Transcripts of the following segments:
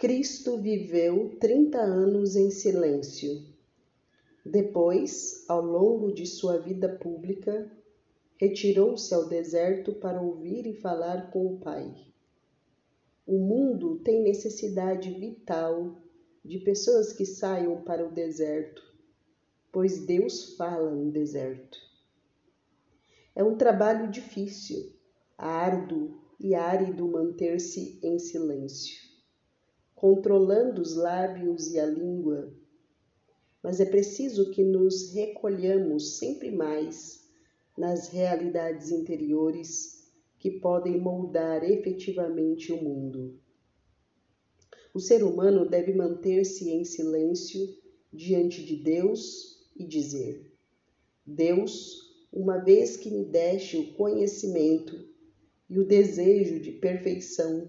Cristo viveu 30 anos em silêncio. Depois, ao longo de sua vida pública, retirou-se ao deserto para ouvir e falar com o Pai. O mundo tem necessidade vital de pessoas que saiam para o deserto, pois Deus fala no deserto. É um trabalho difícil, árduo e árido manter-se em silêncio, controlando os lábios e a língua. Mas é preciso que nos recolhamos sempre mais nas realidades interiores que podem moldar efetivamente o mundo. O ser humano deve manter-se em silêncio diante de Deus e dizer: Deus, uma vez que me deste o conhecimento e o desejo de perfeição,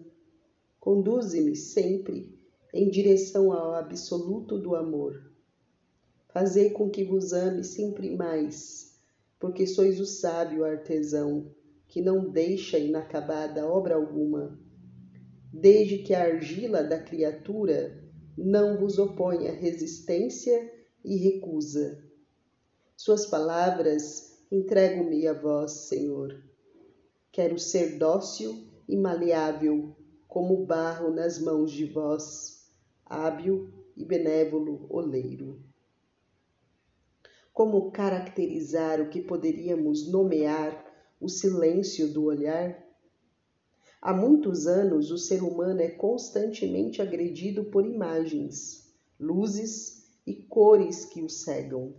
conduze-me sempre em direção ao absoluto do amor. Fazei com que vos ame sempre mais, porque sois o sábio artesão que não deixa inacabada obra alguma desde que a argila da criatura não vos oponha resistência e recusa. Suas palavras entrego-me a vós, Senhor. Quero ser dócil e maleável, como barro nas mãos de vós, hábil e benévolo oleiro. Como caracterizar o que poderíamos nomear o silêncio do olhar? Há muitos anos, o ser humano é constantemente agredido por imagens, luzes e cores que o cegam.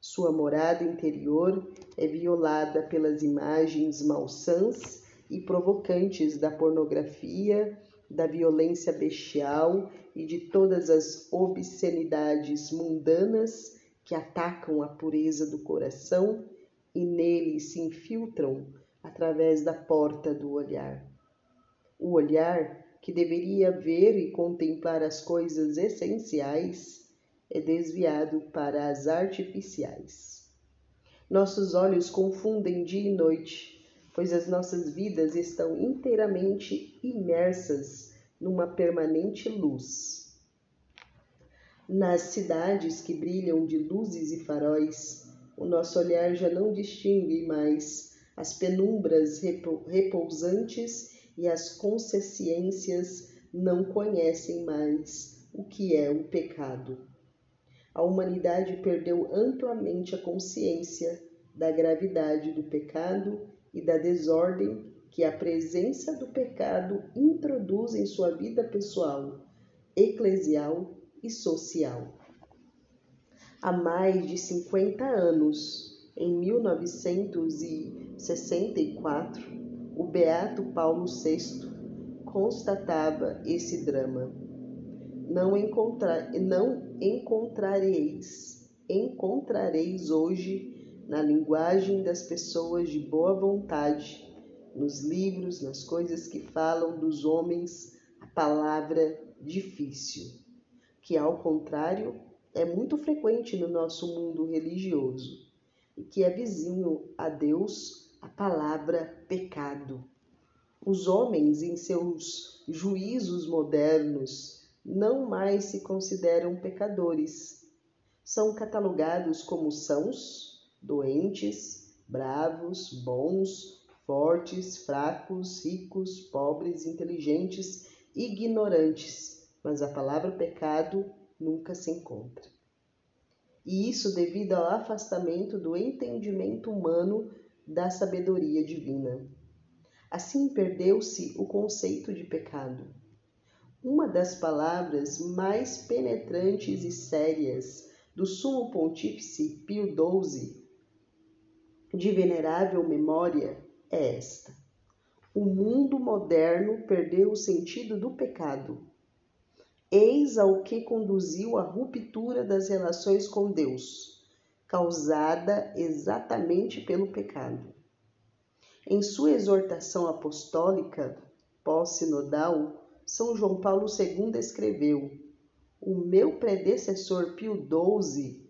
Sua morada interior é violada pelas imagens malsãs e provocantes da pornografia, da violência bestial e de todas as obscenidades mundanas que atacam a pureza do coração e nele se infiltram através da porta do olhar. O olhar, que deveria ver e contemplar as coisas essenciais, é desviado para as artificiais. Nossos olhos confundem dia e noite, pois as nossas vidas estão inteiramente imersas numa permanente luz. Nas cidades que brilham de luzes e faróis, o nosso olhar já não distingue mais as penumbras repousantes e as consciências não conhecem mais o que é o pecado. A humanidade perdeu amplamente a consciência da gravidade do pecado e da desordem que a presença do pecado introduz em sua vida pessoal, eclesial e social. Há mais de 50 anos, em 1964, o beato Paulo VI constatava esse drama. Não, encontrar, não encontrareis, encontrareis hoje na linguagem das pessoas de boa vontade, nos livros, nas coisas que falam dos homens, a palavra difícil, que ao contrário é muito frequente no nosso mundo religioso e que é vizinho a Deus a palavra pecado. Os homens, em seus juízos modernos, não mais se consideram pecadores. São catalogados como sãos, doentes, bravos, bons, fortes, fracos, ricos, pobres, inteligentes, ignorantes, mas a palavra pecado nunca se encontra. E isso devido ao afastamento do entendimento humano da sabedoria divina. Assim perdeu-se o conceito de pecado. Uma das palavras mais penetrantes e sérias do Sumo Pontífice Pio XII, de venerável memória, é esta: O mundo moderno perdeu o sentido do pecado. Eis ao que conduziu a ruptura das relações com Deus causada exatamente pelo pecado. Em sua exortação apostólica pós-sinodal, São João Paulo II escreveu: O meu predecessor Pio XII,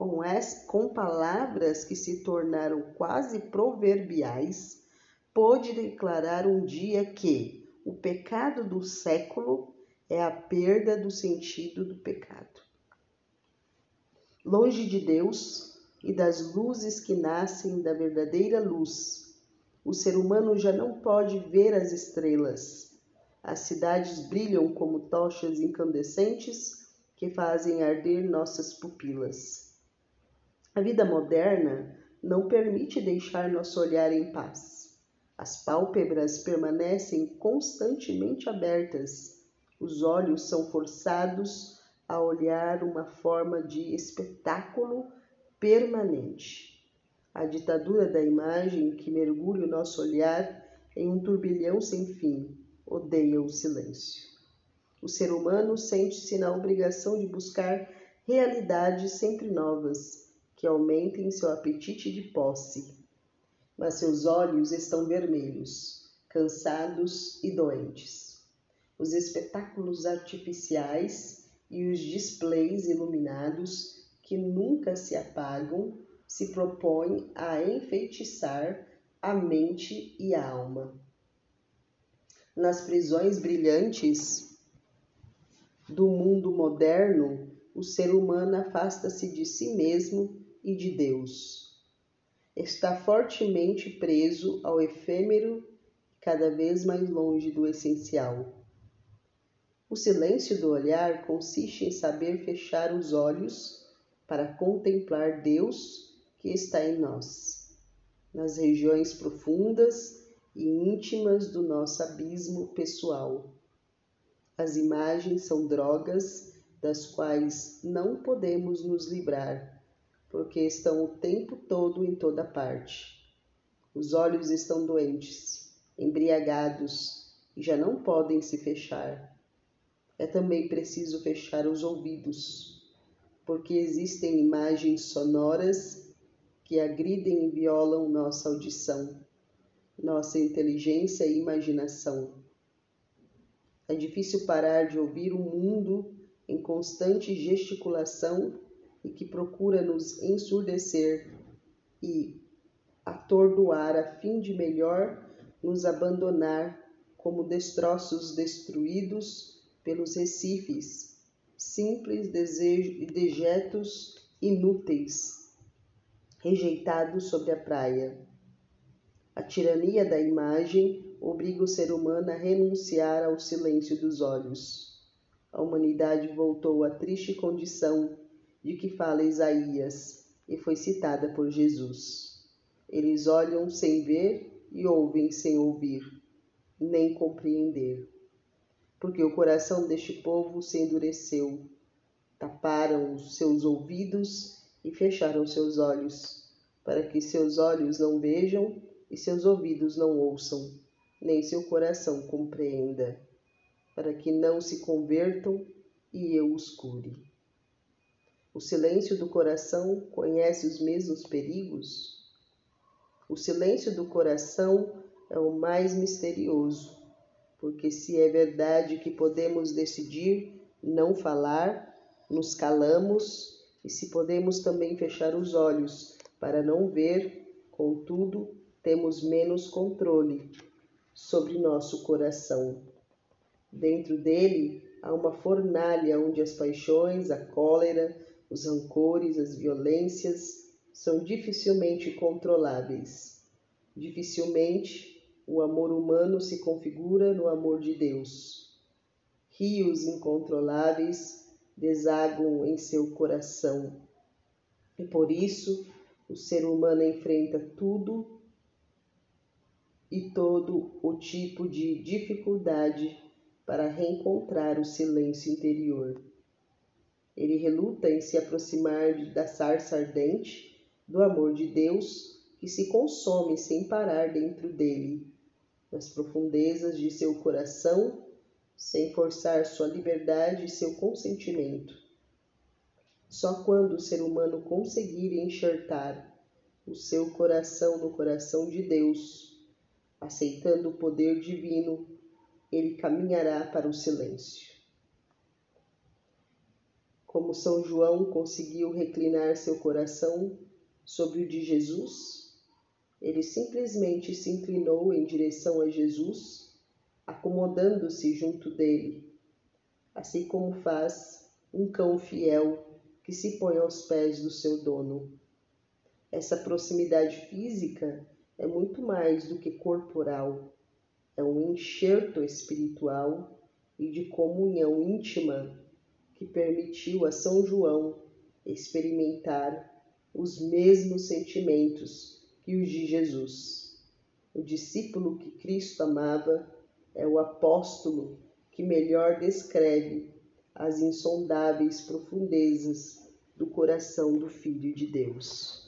com, as, com palavras que se tornaram quase proverbiais, pôde declarar um dia que o pecado do século é a perda do sentido do pecado. Longe de Deus e das luzes que nascem da verdadeira luz, o ser humano já não pode ver as estrelas. As cidades brilham como tochas incandescentes que fazem arder nossas pupilas. A vida moderna não permite deixar nosso olhar em paz. As pálpebras permanecem constantemente abertas os olhos são forçados a olhar uma forma de espetáculo permanente. A ditadura da imagem que mergulha o nosso olhar em um turbilhão sem fim odeia o silêncio. O ser humano sente-se na obrigação de buscar realidades sempre novas que aumentem seu apetite de posse. Mas seus olhos estão vermelhos, cansados e doentes os espetáculos artificiais e os displays iluminados que nunca se apagam se propõem a enfeitiçar a mente e a alma. Nas prisões brilhantes do mundo moderno, o ser humano afasta-se de si mesmo e de Deus. Está fortemente preso ao efêmero, cada vez mais longe do essencial. O silêncio do olhar consiste em saber fechar os olhos para contemplar Deus que está em nós, nas regiões profundas e íntimas do nosso abismo pessoal. As imagens são drogas das quais não podemos nos livrar, porque estão o tempo todo em toda parte. Os olhos estão doentes, embriagados e já não podem se fechar é também preciso fechar os ouvidos, porque existem imagens sonoras que agridem e violam nossa audição, nossa inteligência e imaginação. É difícil parar de ouvir um mundo em constante gesticulação e que procura nos ensurdecer e atordoar a fim de melhor nos abandonar como destroços destruídos pelos recifes, simples dejetos inúteis, rejeitados sobre a praia. A tirania da imagem obriga o ser humano a renunciar ao silêncio dos olhos. A humanidade voltou à triste condição de que fala Isaías e foi citada por Jesus. Eles olham sem ver e ouvem sem ouvir, nem compreender porque o coração deste povo se endureceu. Taparam os seus ouvidos e fecharam seus olhos, para que seus olhos não vejam e seus ouvidos não ouçam, nem seu coração compreenda, para que não se convertam e eu os cure. O silêncio do coração conhece os mesmos perigos? O silêncio do coração é o mais misterioso porque se é verdade que podemos decidir não falar, nos calamos, e se podemos também fechar os olhos para não ver, contudo, temos menos controle sobre nosso coração. Dentro dele há uma fornalha onde as paixões, a cólera, os rancores, as violências são dificilmente controláveis. Dificilmente o amor humano se configura no amor de Deus. Rios incontroláveis desaguam em seu coração. E por isso o ser humano enfrenta tudo e todo o tipo de dificuldade para reencontrar o silêncio interior. Ele reluta em se aproximar da sarça ardente do amor de Deus que se consome sem parar dentro dele nas profundezas de seu coração, sem forçar sua liberdade e seu consentimento. Só quando o ser humano conseguir enxertar o seu coração no coração de Deus, aceitando o poder divino, ele caminhará para o silêncio. Como São João conseguiu reclinar seu coração sobre o de Jesus, ele simplesmente se inclinou em direção a Jesus, acomodando-se junto dele. assim como faz um cão fiel que se põe aos pés do seu dono. Essa proximidade física é muito mais do que corporal, é um enxerto espiritual e de comunhão íntima que permitiu a São João experimentar os mesmos sentimentos que os de Jesus. O discípulo que Cristo amava é o apóstolo que melhor descreve as insondáveis profundezas do coração do Filho de Deus.